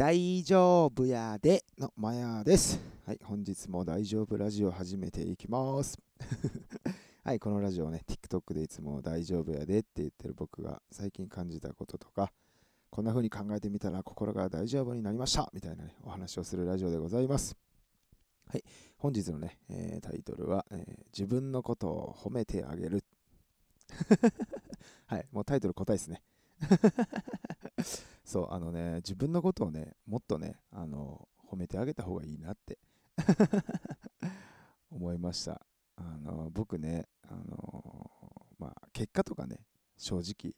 大丈夫やでのまやです。はい、本日も大丈夫ラジオ始めていきます。はい、このラジオね、TikTok でいつも大丈夫やでって言ってる僕が最近感じたこととか、こんな風に考えてみたら心が大丈夫になりましたみたいなね、お話をするラジオでございます。はい、本日のね、えー、タイトルは、えー、自分のことを褒めてあげる。はい、もうタイトル答えですね。そう、あのね、自分のことをね、もっとね、あの、褒めてあげた方がいいなって 思いました。あの、僕ね、あの、まあ、結果とかね、正直、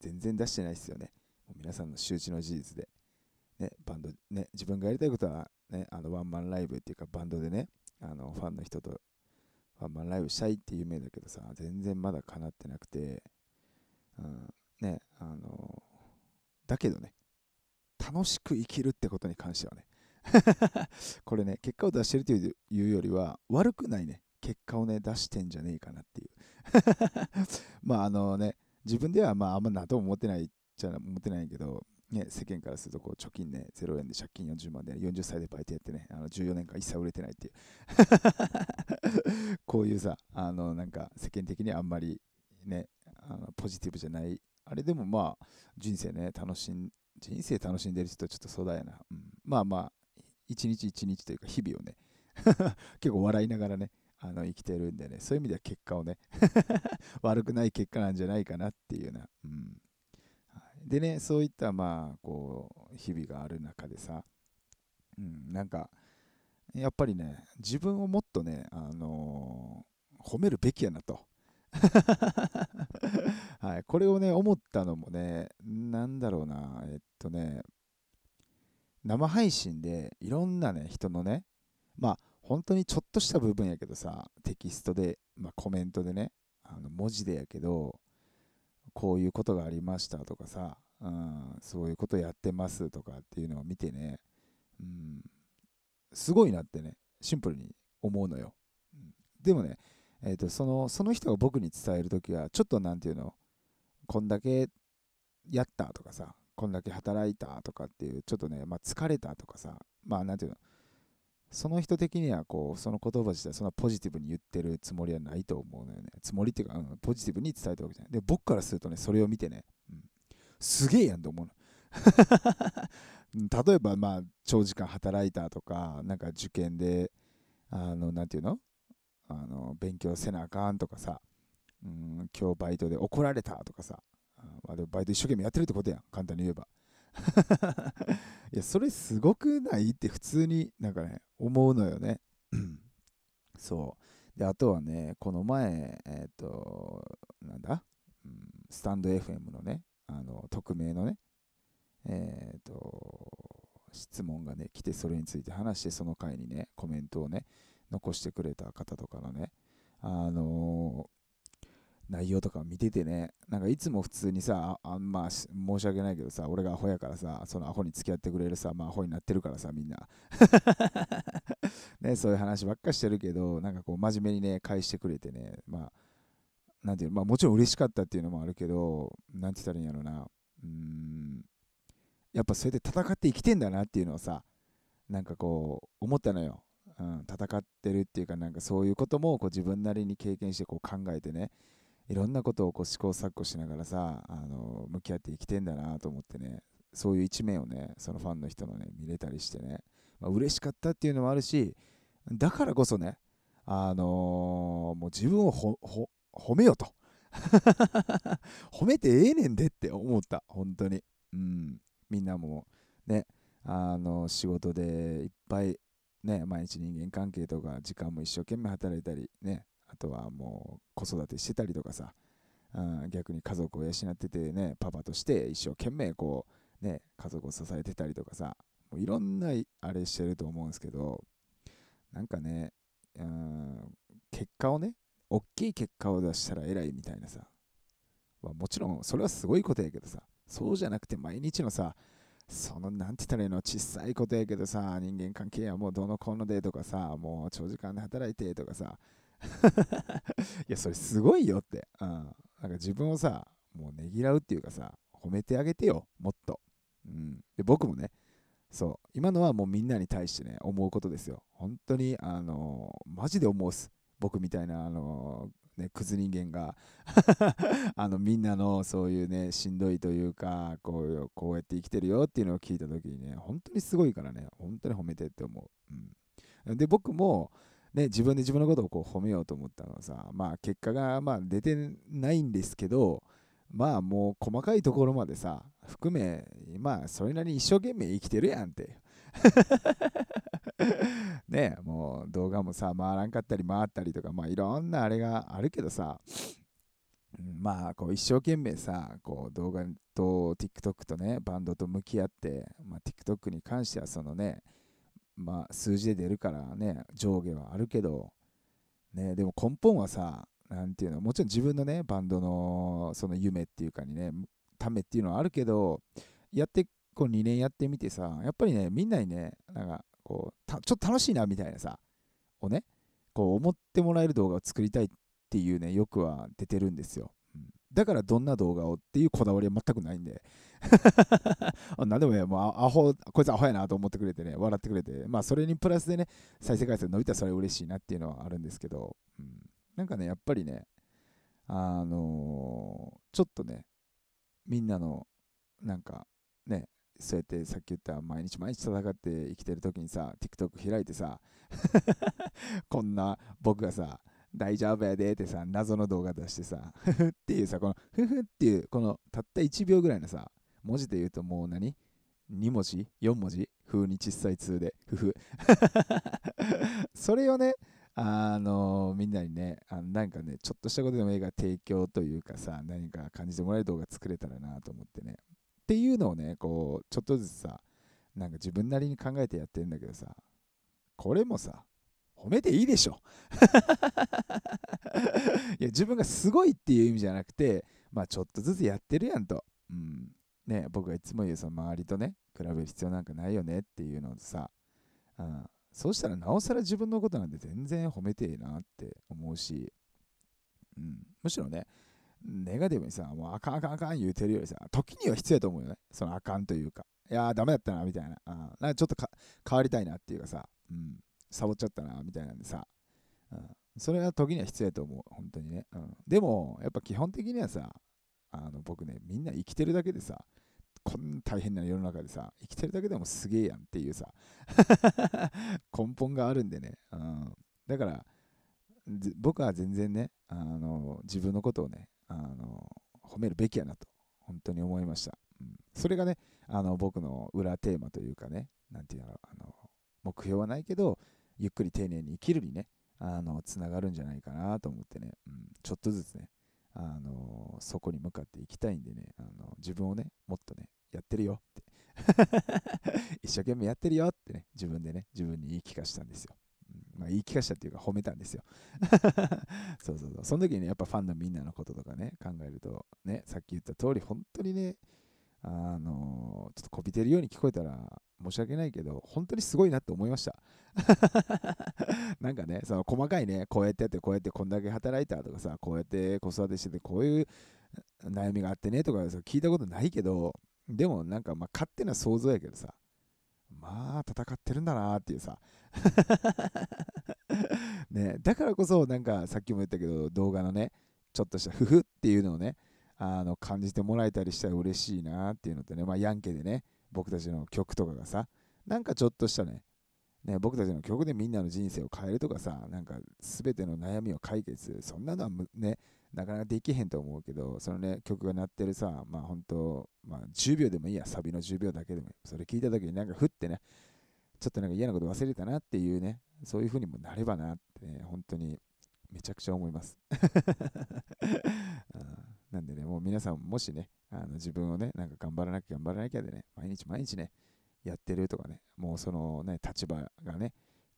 全然出してないですよね。皆さんの周知の事実で。ね、バンド、ね、自分がやりたいことは、ね、あの、ワンマンライブっていうか、バンドでね、あの、ファンの人とワンマンライブしたいっていう夢だけどさ、全然まだ叶ってなくて、うん、ね、あの、だけどね、楽しく生きるってことに関してはね、これね、結果を出してるというよりは、悪くないね、結果をね、出してんじゃねえかなっていう。まあ、あのね、自分ではまあ、あんまなとも思ってないじゃ思ってないけど、ね、世間からするとこう貯金ね、0円で借金40万で、40歳でバイトやってね、あの14年間一切売れてないっていう。こういうさ、あのなんか世間的にあんまりね、あのポジティブじゃないあれでもまあ、人生ね、楽しん、人生楽しんでる人ちょっとそうだよな。うん、まあまあ、一日一日というか日々をね、結構笑いながらね、あの生きてるんでね、そういう意味では結果をね、悪くない結果なんじゃないかなっていうような。うん、でね、そういったまあ、こう、日々がある中でさ、うん、なんか、やっぱりね、自分をもっとね、あのー、褒めるべきやなと。はい、これをね、思ったのもね、なんだろうな、えっとね、生配信でいろんなね、人のね、まあ、本当にちょっとした部分やけどさ、テキストで、まあ、コメントでね、あの文字でやけど、こういうことがありましたとかさ、うん、そういうことやってますとかっていうのを見てね、うん、すごいなってね、シンプルに思うのよ。うん、でもね、えーと、そのその人が僕に伝えるときは、ちょっとなんていうの、こんだけやったとかさ、こんだけ働いたとかっていう、ちょっとね、まあ、疲れたとかさ、まあなんていうの、その人的にはこう、その言葉自体、そんなポジティブに言ってるつもりはないと思うのよね。つもりっていうか、うん、ポジティブに伝えたわけじゃない。で、僕からするとね、それを見てね、うん、すげえやんと思うの。例えば、まあ、長時間働いたとか、なんか受験で、あの、なんていうのあの勉強せなあかんとかさ、うん、今日バイトで怒られたとかさ、まあ、でもバイト一生懸命やってるってことやん、簡単に言えば。いや、それすごくないって普通になんかね、思うのよね。そう。で、あとはね、この前、えっ、ー、と、なんだ、うん、スタンド FM のね、あの、匿名のね、えっ、ー、と、質問がね、来て、それについて話して、その回にね、コメントをね、残してくれた方とかのね、あの、内容とか見ててね、なんかいつも普通にさ、あんま申し訳ないけどさ、俺がアホやからさ、そのアホに付き合ってくれるさ、まあアホになってるからさ、みんな。ね、そういう話ばっかしてるけど、なんかこう真面目にね、返してくれてね、まあ、なんていうの、まあもちろん嬉しかったっていうのもあるけど、なんて言ったらいいんやろな、うーん、やっぱそれで戦って生きてんだなっていうのをさ、なんかこう、思ったのよ。うん、戦ってるっていうかなんかそういうこともこう自分なりに経験してこう考えてねいろんなことをこう試行錯誤しながらさあの向き合って生きてんだなと思ってねそういう一面をねそのファンの人のね見れたりしてね、まあ、嬉しかったっていうのもあるしだからこそねあのー、もう自分を褒めよと。褒めてええねんでって思った。本当に。うん。みんなもねあの仕事でいっぱいね、毎日人間関係とか時間も一生懸命働いたり、ね、あとはもう子育てしてたりとかさ、うん、逆に家族を養っててね、パパとして一生懸命こう、ね、家族を支えてたりとかさ、もういろんなあれしてると思うんですけど、なんかね、うん、結果をね、大きい結果を出したら偉いみたいなさ、まあ、もちろんそれはすごいことやけどさ、そうじゃなくて毎日のさ、その、なんて言ったらいいの、小さいことやけどさ、人間関係はもうどのこのでとかさ、もう長時間で働いてとかさ、いや、それすごいよって。うん。なんか自分をさ、もうねぎらうっていうかさ、褒めてあげてよ、もっと。うん。で、僕もね、そう今のはもうみんなに対してね思うことですよ本当にあのマジで思うっす僕みたいなあのね、クズ人間が あのみんなのそういうねしんどいというかこうこうやって生きてるよっていうのを聞いた時にね本当にすごいからね本当に褒めてって思う、うん、で僕もね、自分で自分のことをこう褒めようと思ったのはさ、まあ結果がまあ出てないんですけど、まあもう細かいところまでさ、含め、まあそれなりに一生懸命生きてるやんって。ねもう動画もさ、回らんかったり回ったりとか、まあいろんなあれがあるけどさ、まあこう一生懸命さ、こう動画と TikTok とね、バンドと向き合って、まあ、TikTok に関してはそのね、まあ、数字で出るからね、上下はあるけど、ね、でも根本はさ、なんていうの、もちろん自分のね、バンドのその夢っていうかにね、ためっていうのはあるけど、やって、こう2年やってみてさ、やっぱりね、みんなにね、なんか、こう、ちょっと楽しいなみたいなさ、をね、こう思ってもらえる動画を作りたいっていうね、よくは出てるんですよ。うん。だからどんな動画をっていうこだわりは全くないんで。何でもね、もうアホ、こいつアホやなと思ってくれてね、笑ってくれて、まあそれにプラスでね、再生回数伸びたらそれ嬉しいなっていうのはあるんですけど、うん、なんかね、やっぱりね、あのー、ちょっとね、みんなの、なんかね、そうやってさっき言った毎日毎日戦って生きてる時にさ、TikTok 開いてさ、こんな僕がさ、大丈夫やでってさ、謎の動画出してさ、ふふっていうさ、このふふっていう、このたった1秒ぐらいのさ、文字で言うともう何 ?2 文字 ?4 文字？風に小さい2で、ふふ。それをね、あのみんなにねあの、なんかね、ちょっとしたことでも映画提供というかさ、何か感じてもらえる動画作れたらなと思ってね。っていうのをね、こう、ちょっとずつさ、なんか自分なりに考えてやってるんだけどさ、これもさ、褒めていいでしょ。いや自分がすごいっていう意味じゃなくてまあちょっとずつやってるやんと、うん、ね僕がいつも言うその周りとね比べる必要なんかないよねっていうのでさ、うん、そうしたらなおさら自分のことなんて全然褒めてええなって思うし、うん、むしろねネガティブにさ、もうあかんあかんあかん言うてるよりさ、時には必要やと思うよね。そのあかんというか、いやーダメだったなみたいな、うん、なんかちょっと変わりたいなっていうかさ、うん、サボっちゃったなみたいなんでさ、うん、それは時には必要やと思う。本当にね、うん、でもやっぱ基本的にはさあの僕ねみんな生きてるだけでさこんな大変な世の中でさ生きてるだけでもすげえやんっていうさ 根本があるんでね、うん、だから僕は全然ねあの自分のことをねあの褒めるべきやなと本当に思いました、うん、それがねあの僕の裏テーマというかねなんていうのあの目標はないけどゆっくり丁寧に生きるにね、あの、つながるんじゃないかなと思ってね、うん、ちょっとずつね、あのそこに向かっていきたいんでね、あの自分をね、もっとね、やってるよって。一生懸命やってるよってね、自分でね、自分に言い聞かせたんですよ。まあ、言い聞かせたっていうか褒めたんですよ。そうそうそう。その時に、やっぱファンのみんなのこととかね、考えると、ね、さっき言った通り、本当にね、あのちょっとこびてるように聞こえたら申し訳ないけど、本当にすごいなって思いました。なんかね、その細かいね、こうやってやって、こうやってこんだけ働いたとかさ、こうやって子育てしてて、こういう悩みがあってねとか聞いたことないけど、でもなんかまあ勝手な想像やけどさ、まあ戦ってるんだなっていうさ ね、だからこそなんかさっきも言ったけど動画のねちょっとしたふふっていうのをねあの感じてもらえたりしたら嬉しいなっていうのとね、まあ、ヤンケでね、僕たちの曲とかがさ、なんかちょっとしたね、ね僕たちの曲でみんなの人生を変えるとかさ、なんか全ての悩みを解決、そんなのはね、なかなかできへんと思うけど、そのね、曲が鳴ってるさ、まあ本当、まあ10秒でもいいや、サビの10秒だけでもいい。それ聞いた時になんかふってね、ちょっとなんか嫌なこと忘れたなっていうね、そういう風にもなればなってね、本当にめちゃくちゃ思います。なんでね、もう皆さん、もしね、あの自分をね、なんか頑張らなきゃ頑張らなきゃでね、毎日毎日ね、やってるとかね、もうそのね、立場がね、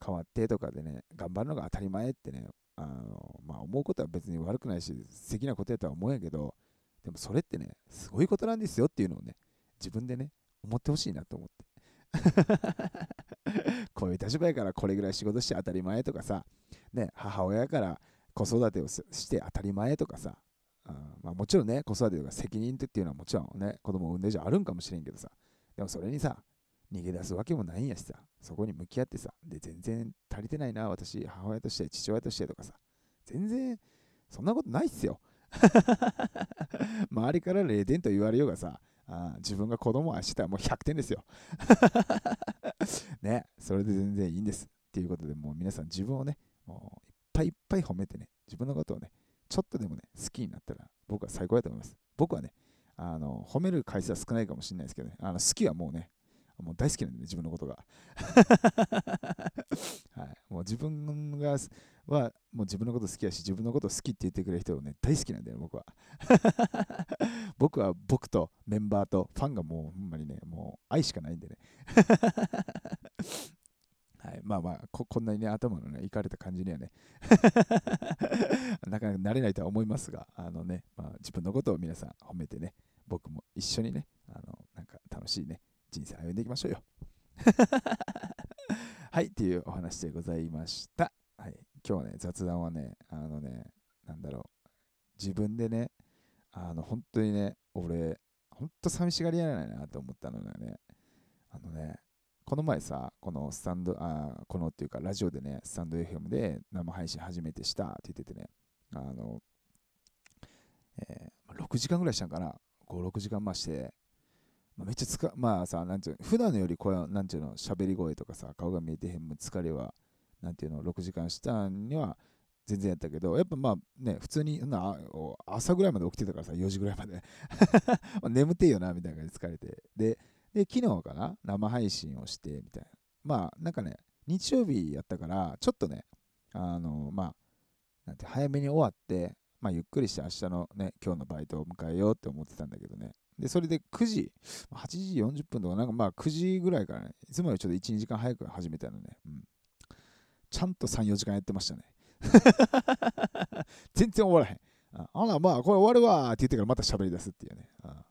変わってとかでね、頑張るのが当たり前ってね、あのまあ、思うことは別に悪くないし、素敵なことやとは思うんやけど、でもそれってね、すごいことなんですよっていうのをね、自分でね、思ってほしいなと思って。こういう立場やからこれぐらい仕事して当たり前とかさ、ね、母親から子育てをして当たり前とかさ、まあ、もちろんね、子育てとか責任っていうのはもちろんね、子供を産んで以上あるんかもしれんけどさ、でもそれにさ、逃げ出すわけもないんやしさ、そこに向き合ってさ、で、全然足りてないな、私、母親として、父親としてとかさ、全然、そんなことないっすよ。周りから0点と言われようがさ、あ自分が子供を愛してたらもう100点ですよ。ね、それで全然いいんです。っていうことで、もう皆さん自分をね、もういっぱいいっぱい褒めてね、自分のことをね、ちょっとでもね、好きになったら僕は最高だと思います。僕はね、あの褒める回数は少ないかもしれないですけどね、あの好きはもうね、もう大好きなんで、ね、自分のことが。はい、もう自分がはもう自分のこと好きやし、自分のこと好きって言ってくれる人をね、大好きなんだよ、僕は。僕は僕とメンバーとファンがもうほんまにね、もう愛しかないんでね。はい、まあまあこ、こんなにね、頭のね、いかれた感じにはね、なかなか慣れないとは思いますが、あのね、まあ、自分のことを皆さん褒めてね、僕も一緒にね、あのなんか楽しいね、人生歩んでいきましょうよ。はい、っていうお話でございました。今日はね、雑談はね、あのね、なんだろう、自分でね、あの、本当にね、俺、本当寂しがり屋ないなと思ったのがね、あのね、この前さ、このスタンド、あこのっていうか、ラジオでね、スタンド FM で生配信初めてしたって言っててね、あの、えー、6時間ぐらいしたんかな、5、6時間増して、ま、めっちゃつか、まあさ、なんていうの、普段のより声、なんていうの、喋り声とかさ、顔が見えてへんも疲れは、なんていうの、6時間したには全然やったけど、やっぱまあね、普通にな朝ぐらいまで起きてたからさ、4時ぐらいまで 眠てえよな、みたいな感じで疲れて。で、で昨日かな、生配信をして、みたいな。まあ、なんかね、日曜日やったから、ちょっとね、あの、まあ、なんて早めに終わって、まあ、ゆっくりして明日のね、今日のバイトを迎えようって思ってたんだけどね。で、それで9時、8時40分とか、なんかまあ9時ぐらいからね、いつもよりちょっと1、2時間早く始めたのね。うん。ちゃんと3、4時間やってましたね。全然終わらへん。あら、まあ、これ終わるわって言ってからまた喋り出すっていうね。あ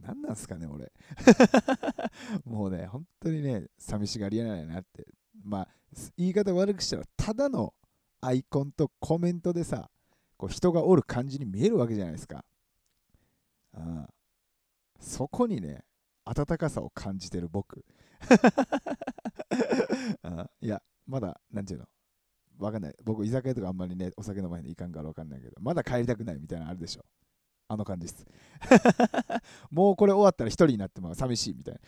何なんすかね、俺。もうね、本当にね、寂しがり屋ないなって。まあ、言い方悪くしたら、ただのアイコンとコメントでさ、こう人がおる感じに見えるわけじゃないですか。あそこにね、温かさを感じてる僕。あいや、まだ、なんていうの、わかんない。僕、居酒屋とかあんまりね、お酒の前に行かんからわかんないけど、まだ帰りたくないみたいなのあるでしょ。あの感じです。もうこれ終わったら一人になっても寂しいみたいな。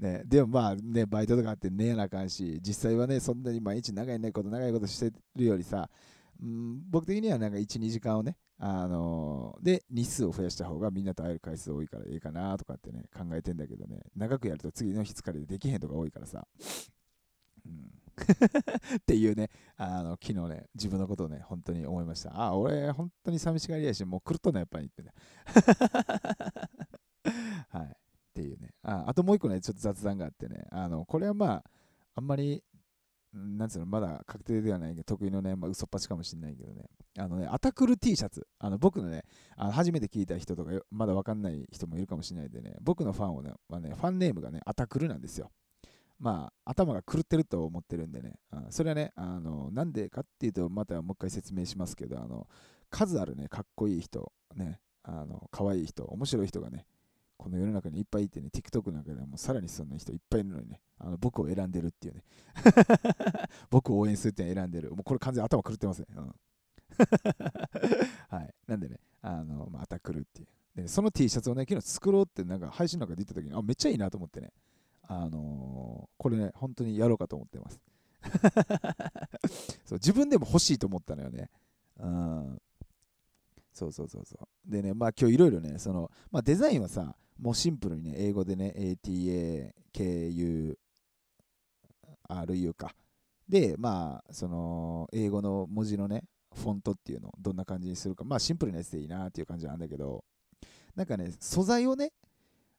ね、でもまあね、バイトとかあって寝やなあかんし、実際はね、そんなに毎日長いねこと長いことしてるよりさ、うん、僕的にはなんか1、2時間をね、あのー、で、日数を増やした方がみんなと会える回数多いからいいかなとかってね、考えてんだけどね、長くやると次の日疲れてできへんとか多いからさ、うん、っていうね、あの昨日ね、自分のことをね、本当に思いました。あ、俺、本当に寂しがりやし、もう狂っとんな、やっぱりってね。はい。っていうね。ああともう一個ね、ちょっと雑談があってね、あのこれはまあ、あんまりなんつうの、まだ確定ではないけど、得意のね、まあ、嘘っぱちかもしれないけどね、あのね、アタクル T シャツ、あの僕のね、あの初めて聞いた人とか、まだわかんない人もいるかもしれないでね、僕のファンをね、はね、ファンネームがね、アタクルなんですよ。まあ、頭が狂ってると思ってるんでね、あそれはね、あの、なんでかっていうと、またもう一回説明しますけど、あの、数あるね、かっこいい人、ね、あの、可愛い人、面白い人がね、この世の中にいっぱいいてね、TikTok なんかでもさらにそんな人いっぱいいるのにね、あの僕を選んでるっていうね。僕を応援するって選んでる。もうこれ完全に頭狂ってますね。うん、はい。なんでね、あの、また来るっていう。で、その T シャツをね、昨日作ろうってなんか配信なんかで言った時に、あ、めっちゃいいなと思ってね、あのー、これね、本当にやろうかと思ってます。そう自分でも欲しいと思ったのよね。うん。そうそうそうそう。でね、まあ今日いろいろね、その、まあデザインはさ、もうシンプルにね、英語でね、ATA、KU、RU か。で、まあ、その、英語の文字のね、フォントっていうのをどんな感じにするか、まあシンプルなやつでいいなっていう感じなんだけど、なんかね、素材をね、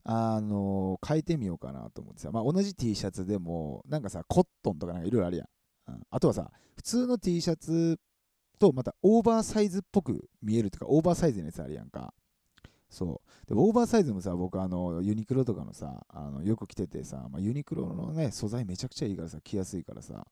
あの、変えてみようかなと思ってさ、まあ同じ T シャツでも、なんかさ、コットンとかなんかいろいろあるやん。うん、あとはさ、普通の T シャツとまたオーバーサイズっぽく見えるとか、オーバーサイズのやつあるやんか。そう。で、オーバーサイズもさ、僕、あの、ユニクロとかのさ、あのよく着ててさ、まあ、ユニクロのね、素材めちゃくちゃいいからさ、着やすいからさ、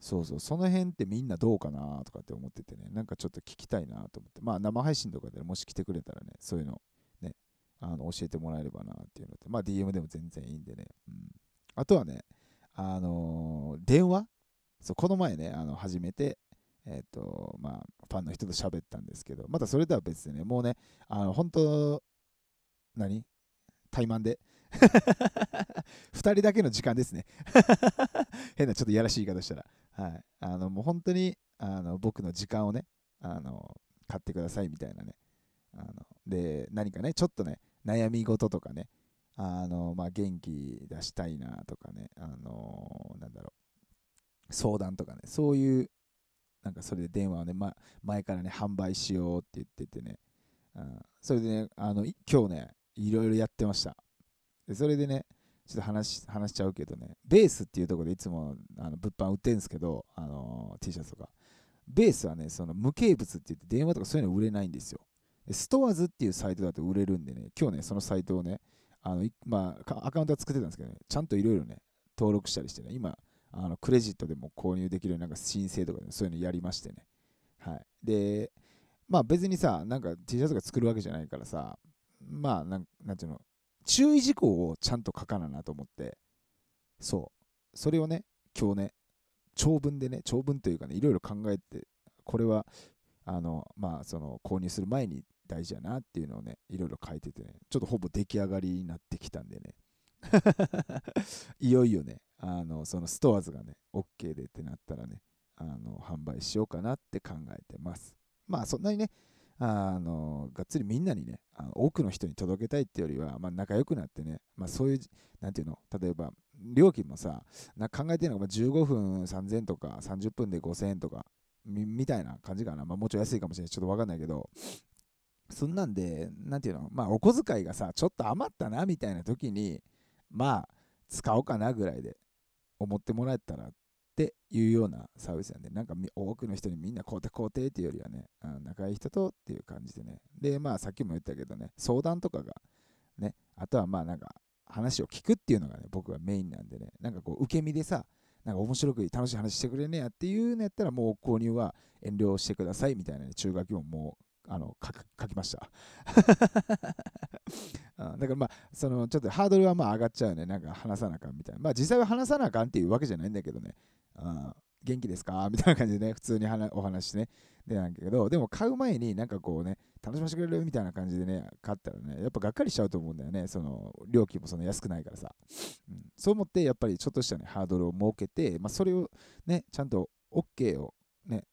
そうそう、その辺ってみんなどうかなとかって思っててね、なんかちょっと聞きたいなと思って、まあ生配信とかでもし来てくれたらね、そういうの、ね、あの教えてもらえればなっていうのと、まあ DM でも全然いいんでね。うん、あとはね、あのー、電話？そうこの前ね、あの初めて、えっ、ー、と、まあ、ファンの人と喋ったんですけど、またそれとは別でね、もうね、あの、本当何？怠慢で？2人だけの時間ですね 変なちょっとやらしい言い方したら。はい。あの、もう本当に、あの、僕の時間をね、あの、買ってくださいみたいなね。あので、何かね、ちょっとね、悩み事とかね、あの、まあ、元気出したいなとかね、あの、なんだろう、相談とかね、そういう、なんかそれで電話をね、ま、前からね、販売しようって言っててね、うん、それでね、あの、今日ね、いろいろやってました。でそれでね、ちょっと話話しちゃうけどね、ベースっていうところでいつもあの物販売ってるんですけど、あの T シャツとか。ベースはね、その無形物って言って電話とかそういうの売れないんですよ。ストアーズっていうサイトだと売れるんでね、今日ね、そのサイトをね、あのまあ、アカウントは作ってたんですけどね、ちゃんといろいろね、登録したりしてね、今、あのクレジットでも購入できるようなんか申請とか、ね、そういうのやりましてね。はい。で、まあ別にさ、なんか T シャツが作るわけじゃないからさ、まあなん、なんていうの、注意事項をちゃんと書かななと思って、そう、それをね、今日ね、長文でね、長文というかね、いろいろ考えて、これは、あの、まあ、その、購入する前に大事やなっていうのをね、いろいろ書いててね、ちょっとほぼ出来上がりになってきたんでね、いよいよね、あの、そのストアーズがね、OK でってなったらね、あの、販売しようかなって考えてます。まあ、そんなにね、あのがっつりみんなにねあの多くの人に届けたいっていうよりは、まあ、仲良くなってね、まあ、そういうなんていうの例えば料金もさな考えてるのが15分3000とか30分で5000円とかみたいな感じかな、まあ、もうちょい安いかもしれない。ちょっと分かんないけどそんなんでなんていうのまあお小遣いがさちょっと余ったなみたいな時にまあ使おうかなぐらいで。思ってもらえたらっていうようなサービスなんで、なんか多くの人にみんな肯定肯定っていうよりはね、仲いい人とっていう感じでね。で、まあさっきも言ったけどね、相談とかがね、あとはまあなんか話を聞くっていうのがね、僕はメインなんでね、なんかこう受け身でさ、なんか面白く楽しい話してくれねやっていうのやったらもう購入は遠慮してくださいみたいな、ね、中学ももうあの書きました だからまあそのちょっとハードルはまあ上がっちゃうね。なんか話さなあかんみたいな。まあ実際は話さなあかんっていうわけじゃないんだけどね。あ元気ですか？みたいな感じでね、普通にお話してね、でなんだけど、でも買う前になんかこうね、楽しませてくれるみたいな感じでね、買ったらね、やっぱがっかりしちゃうと思うんだよね、その料金もそんな安くないからさ。うん、そう思って、やっぱりちょっとしたね、ハードルを設けて、まあ、それをね、ちゃんと OK をね、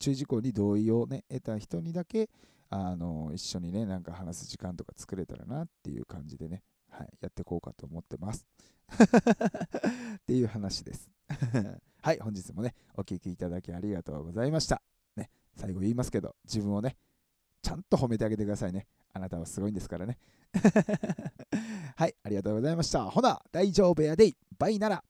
注意事項に同意をね、得た人にだけ、あの一緒にね、なんか話す時間とか作れたらなっていう感じでね、はい、やっていこうかと思ってます。っていう話です。はい、本日もね、お聴きいただきありがとうございました。ね、最後言いますけど、自分をね、ちゃんと褒めてあげてくださいね。あなたはすごいんですからね。はい、ありがとうございました。ほな、大丈夫やでい。バイなら。